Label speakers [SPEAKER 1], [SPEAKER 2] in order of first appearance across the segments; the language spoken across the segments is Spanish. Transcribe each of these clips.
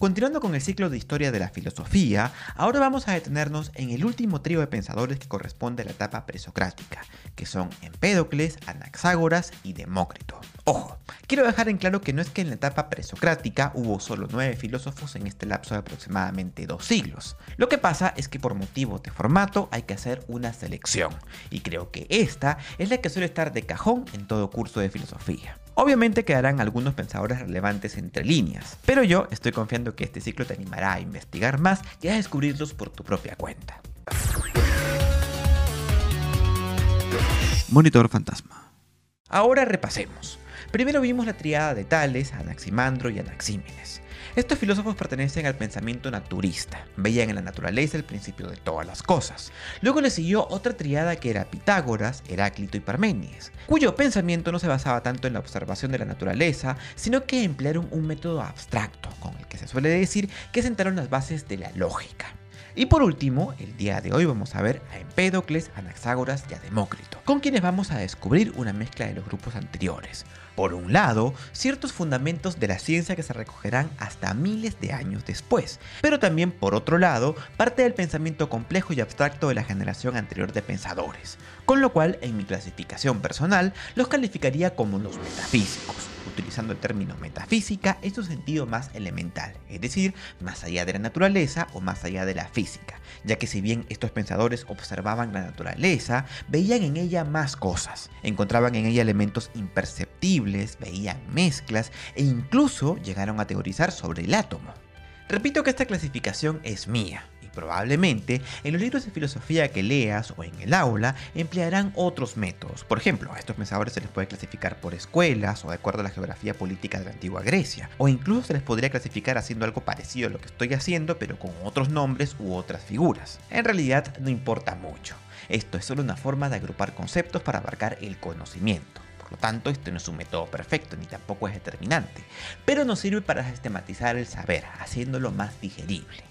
[SPEAKER 1] Continuando con el ciclo de historia de la filosofía, ahora vamos a detenernos en el último trío de pensadores que corresponde a la etapa presocrática, que son Empédocles, Anaxágoras y Demócrito. Ojo, quiero dejar en claro que no es que en la etapa presocrática hubo solo nueve filósofos en este lapso de aproximadamente dos siglos. Lo que pasa es que por motivos de formato hay que hacer una selección, y creo que esta es la que suele estar de cajón en todo curso de filosofía. Obviamente quedarán algunos pensadores relevantes entre líneas, pero yo estoy confiando que este ciclo te animará a investigar más y a descubrirlos por tu propia cuenta. Monitor Fantasma. Ahora repasemos. Primero vimos la triada de Tales, Anaximandro y Anaxímenes. Estos filósofos pertenecen al pensamiento naturista, veían en la naturaleza el principio de todas las cosas. Luego le siguió otra triada que era Pitágoras, Heráclito y Parménides, cuyo pensamiento no se basaba tanto en la observación de la naturaleza, sino que emplearon un método abstracto, con el que se suele decir que sentaron las bases de la lógica. Y por último, el día de hoy vamos a ver a Empédocles, Anaxágoras y a Demócrito, con quienes vamos a descubrir una mezcla de los grupos anteriores. Por un lado, ciertos fundamentos de la ciencia que se recogerán hasta miles de años después, pero también por otro lado, parte del pensamiento complejo y abstracto de la generación anterior de pensadores, con lo cual en mi clasificación personal los calificaría como los metafísicos utilizando el término metafísica en su sentido más elemental, es decir, más allá de la naturaleza o más allá de la física, ya que si bien estos pensadores observaban la naturaleza, veían en ella más cosas, encontraban en ella elementos imperceptibles, veían mezclas e incluso llegaron a teorizar sobre el átomo. Repito que esta clasificación es mía, probablemente en los libros de filosofía que leas o en el aula emplearán otros métodos. Por ejemplo, a estos pensadores se les puede clasificar por escuelas o de acuerdo a la geografía política de la antigua Grecia. O incluso se les podría clasificar haciendo algo parecido a lo que estoy haciendo, pero con otros nombres u otras figuras. En realidad no importa mucho. Esto es solo una forma de agrupar conceptos para abarcar el conocimiento. Por lo tanto, este no es un método perfecto ni tampoco es determinante, pero nos sirve para sistematizar el saber, haciéndolo más digerible.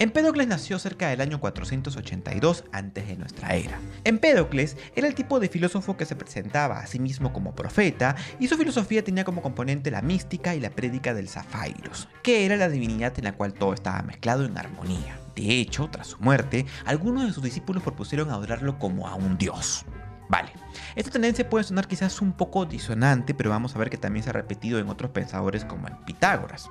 [SPEAKER 1] Empédocles nació cerca del año 482 antes de nuestra era. Empédocles era el tipo de filósofo que se presentaba a sí mismo como profeta y su filosofía tenía como componente la mística y la prédica del Zafairos, que era la divinidad en la cual todo estaba mezclado en armonía. De hecho, tras su muerte, algunos de sus discípulos propusieron adorarlo como a un dios. Vale, esta tendencia puede sonar quizás un poco disonante, pero vamos a ver que también se ha repetido en otros pensadores como en Pitágoras.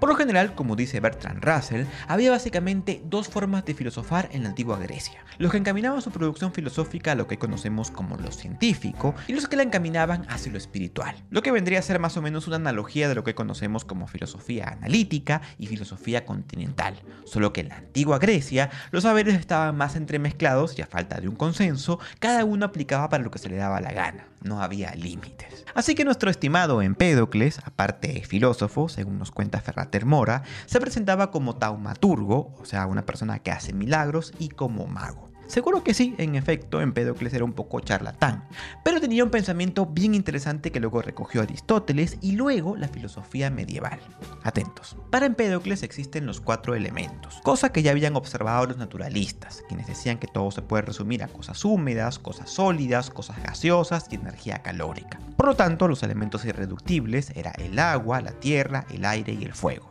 [SPEAKER 1] Por lo general, como dice Bertrand Russell, había básicamente dos formas de filosofar en la antigua Grecia. Los que encaminaban su producción filosófica a lo que conocemos como lo científico y los que la encaminaban hacia lo espiritual, lo que vendría a ser más o menos una analogía de lo que conocemos como filosofía analítica y filosofía continental, solo que en la antigua Grecia los saberes estaban más entremezclados y a falta de un consenso, cada uno aplicaba para lo que se le daba la gana, no había límites. Así que nuestro estimado Empédocles, aparte de filósofo, según nos cuenta Ferrater Mora, se presentaba como taumaturgo, o sea, una persona que hace milagros, y como mago. Seguro que sí, en efecto, Empédocles era un poco charlatán, pero tenía un pensamiento bien interesante que luego recogió Aristóteles y luego la filosofía medieval. Atentos. Para Empédocles existen los cuatro elementos, cosa que ya habían observado los naturalistas, quienes decían que todo se puede resumir a cosas húmedas, cosas sólidas, cosas gaseosas y energía calórica. Por lo tanto, los elementos irreductibles eran el agua, la tierra, el aire y el fuego.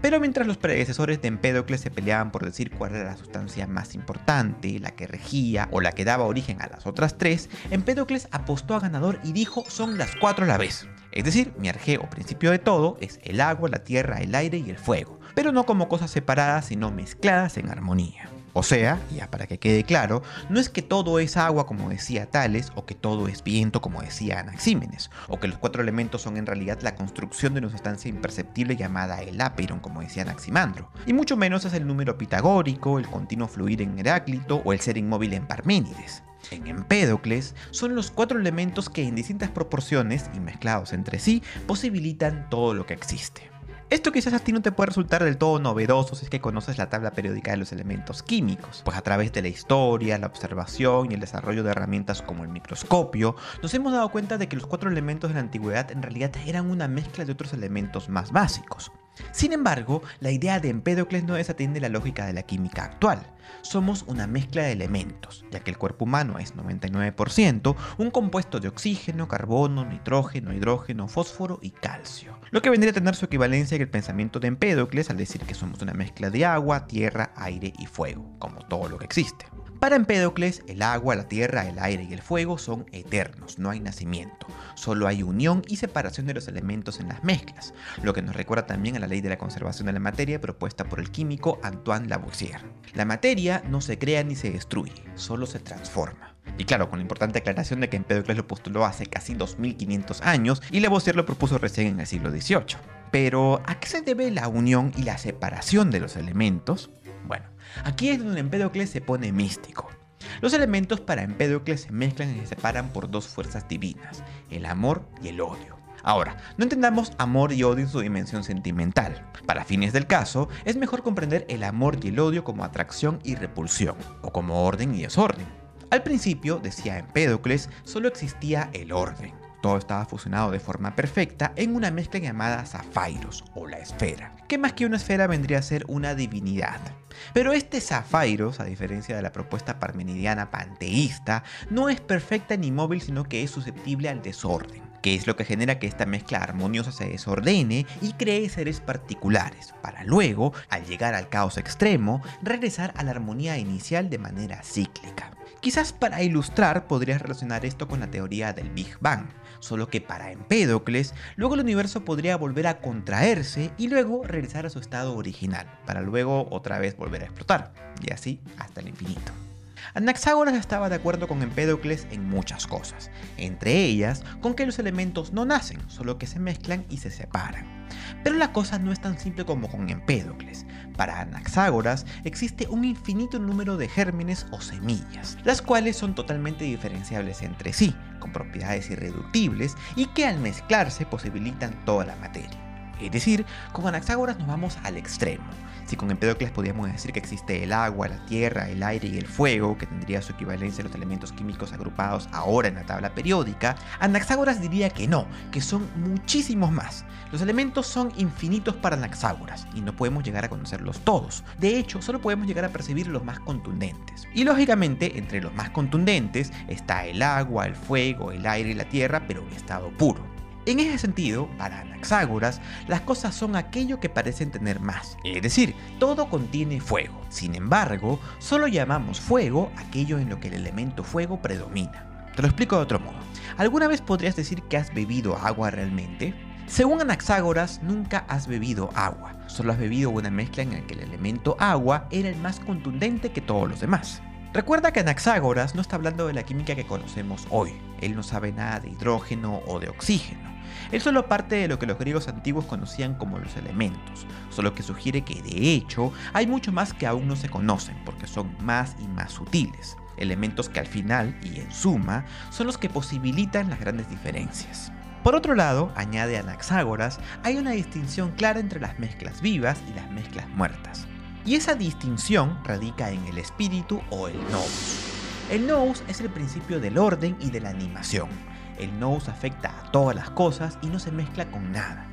[SPEAKER 1] Pero mientras los predecesores de Empédocles se peleaban por decir cuál era la sustancia más importante, la que regía o la que daba origen a las otras tres, Empédocles apostó a ganador y dijo son las cuatro a la vez. Es decir, mi arjé o principio de todo es el agua, la tierra, el aire y el fuego, pero no como cosas separadas sino mezcladas en armonía. O sea, ya para que quede claro, no es que todo es agua como decía Tales, o que todo es viento como decía Anaxímenes, o que los cuatro elementos son en realidad la construcción de una sustancia imperceptible llamada el apeiron como decía Anaximandro, y mucho menos es el número pitagórico, el continuo fluir en Heráclito o el ser inmóvil en Parménides. En Empédocles son los cuatro elementos que en distintas proporciones y mezclados entre sí posibilitan todo lo que existe. Esto quizás a ti no te puede resultar del todo novedoso si es que conoces la tabla periódica de los elementos químicos, pues a través de la historia, la observación y el desarrollo de herramientas como el microscopio, nos hemos dado cuenta de que los cuatro elementos de la antigüedad en realidad eran una mezcla de otros elementos más básicos. Sin embargo, la idea de Empédocles no desatiende la lógica de la química actual. Somos una mezcla de elementos, ya que el cuerpo humano es 99% un compuesto de oxígeno, carbono, nitrógeno, hidrógeno, fósforo y calcio. Lo que vendría a tener su equivalencia en el pensamiento de Empédocles al decir que somos una mezcla de agua, tierra, aire y fuego, como todo lo que existe. Para Empédocles, el agua, la tierra, el aire y el fuego son eternos, no hay nacimiento, solo hay unión y separación de los elementos en las mezclas, lo que nos recuerda también a la ley de la conservación de la materia propuesta por el químico Antoine Lavoisier. La materia no se crea ni se destruye, solo se transforma. Y claro, con la importante aclaración de que Empédocles lo postuló hace casi 2500 años y Lavoisier lo propuso recién en el siglo XVIII. Pero, ¿a qué se debe la unión y la separación de los elementos? Bueno, aquí es donde Empédocles se pone místico. Los elementos para Empédocles se mezclan y se separan por dos fuerzas divinas, el amor y el odio. Ahora, no entendamos amor y odio en su dimensión sentimental. Para fines del caso, es mejor comprender el amor y el odio como atracción y repulsión, o como orden y desorden. Al principio, decía Empédocles, solo existía el orden. Todo estaba fusionado de forma perfecta en una mezcla llamada Zafairos o la esfera, que más que una esfera vendría a ser una divinidad. Pero este Zafairos, a diferencia de la propuesta parmenidiana panteísta, no es perfecta ni móvil, sino que es susceptible al desorden que es lo que genera que esta mezcla armoniosa se desordene y cree seres particulares, para luego, al llegar al caos extremo, regresar a la armonía inicial de manera cíclica. Quizás para ilustrar podrías relacionar esto con la teoría del Big Bang, solo que para Empédocles, luego el universo podría volver a contraerse y luego regresar a su estado original, para luego otra vez volver a explotar, y así hasta el infinito. Anaxágoras estaba de acuerdo con Empédocles en muchas cosas, entre ellas con que los elementos no nacen, solo que se mezclan y se separan. Pero la cosa no es tan simple como con Empédocles. Para Anaxágoras existe un infinito número de gérmenes o semillas, las cuales son totalmente diferenciables entre sí, con propiedades irreductibles y que al mezclarse posibilitan toda la materia. Es decir, con Anaxágoras nos vamos al extremo. Si con Empédocles podríamos decir que existe el agua, la tierra, el aire y el fuego, que tendría su equivalencia a los elementos químicos agrupados ahora en la tabla periódica, Anaxágoras diría que no, que son muchísimos más. Los elementos son infinitos para Anaxágoras y no podemos llegar a conocerlos todos. De hecho, solo podemos llegar a percibir los más contundentes. Y lógicamente, entre los más contundentes está el agua, el fuego, el aire y la tierra, pero en estado puro. En ese sentido, para Anaxágoras, las cosas son aquello que parecen tener más, es decir, todo contiene fuego. Sin embargo, solo llamamos fuego aquello en lo que el elemento fuego predomina. Te lo explico de otro modo. ¿Alguna vez podrías decir que has bebido agua realmente? Según Anaxágoras, nunca has bebido agua, solo has bebido una mezcla en la que el elemento agua era el más contundente que todos los demás. Recuerda que Anaxágoras no está hablando de la química que conocemos hoy, él no sabe nada de hidrógeno o de oxígeno. Es solo parte de lo que los griegos antiguos conocían como los elementos, solo que sugiere que de hecho hay mucho más que aún no se conocen porque son más y más sutiles, elementos que al final y en suma son los que posibilitan las grandes diferencias. Por otro lado, añade Anaxágoras, hay una distinción clara entre las mezclas vivas y las mezclas muertas. Y esa distinción radica en el espíritu o el nous. El nous es el principio del orden y de la animación, el nous afecta a todas las cosas y no se mezcla con nada.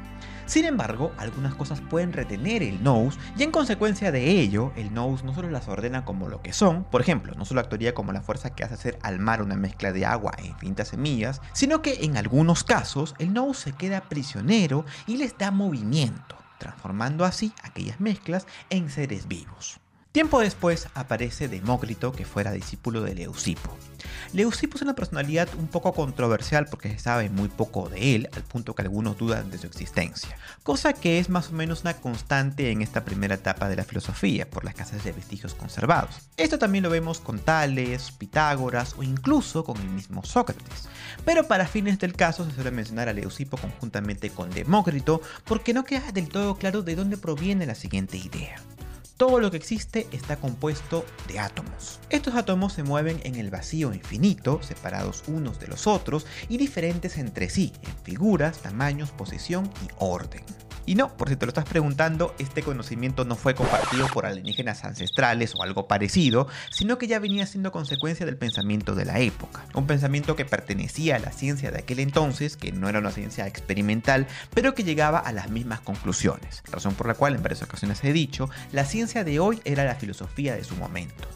[SPEAKER 1] Sin embargo, algunas cosas pueden retener el nous y en consecuencia de ello, el nous no solo las ordena como lo que son, por ejemplo, no solo actuaría como la fuerza que hace hacer al mar una mezcla de agua e infinitas semillas, sino que en algunos casos el nous se queda prisionero y les da movimiento, transformando así aquellas mezclas en seres vivos. Tiempo después aparece Demócrito, que fuera discípulo de Leucipo. Leucipo es una personalidad un poco controversial porque se sabe muy poco de él, al punto que algunos dudan de su existencia, cosa que es más o menos una constante en esta primera etapa de la filosofía, por la escasez de vestigios conservados. Esto también lo vemos con Tales, Pitágoras o incluso con el mismo Sócrates. Pero para fines del caso se suele mencionar a Leucipo conjuntamente con Demócrito porque no queda del todo claro de dónde proviene la siguiente idea. Todo lo que existe está compuesto de átomos. Estos átomos se mueven en el vacío infinito, separados unos de los otros y diferentes entre sí, en figuras, tamaños, posición y orden. Y no, por si te lo estás preguntando, este conocimiento no fue compartido por alienígenas ancestrales o algo parecido, sino que ya venía siendo consecuencia del pensamiento de la época. Un pensamiento que pertenecía a la ciencia de aquel entonces, que no era una ciencia experimental, pero que llegaba a las mismas conclusiones. Razón por la cual en varias ocasiones he dicho, la ciencia de hoy era la filosofía de su momento.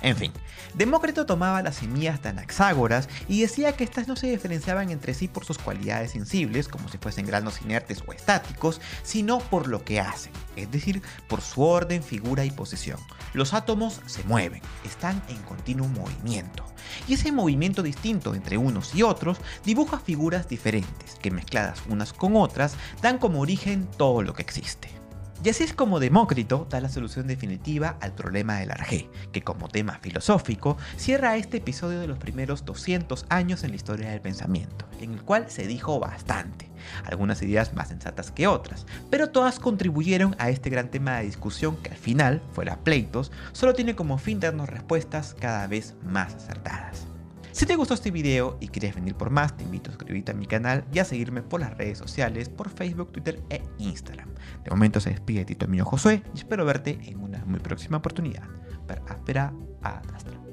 [SPEAKER 1] En fin, Demócrito tomaba las semillas de Anaxágoras y decía que éstas no se diferenciaban entre sí por sus cualidades sensibles, como si fuesen granos inertes o estáticos, sino por lo que hacen, es decir, por su orden, figura y posición. Los átomos se mueven, están en continuo movimiento. Y ese movimiento distinto entre unos y otros dibuja figuras diferentes, que mezcladas unas con otras dan como origen todo lo que existe. Y así es como Demócrito da la solución definitiva al problema del arjé, que como tema filosófico cierra este episodio de los primeros 200 años en la historia del pensamiento, en el cual se dijo bastante, algunas ideas más sensatas que otras, pero todas contribuyeron a este gran tema de discusión que al final, fuera pleitos, solo tiene como fin darnos respuestas cada vez más acertadas. Si te gustó este video y quieres venir por más, te invito a suscribirte a mi canal y a seguirme por las redes sociales, por Facebook, Twitter e Instagram. De momento se despide Tito mío Josué y espero verte en una muy próxima oportunidad. Per aspera, hasta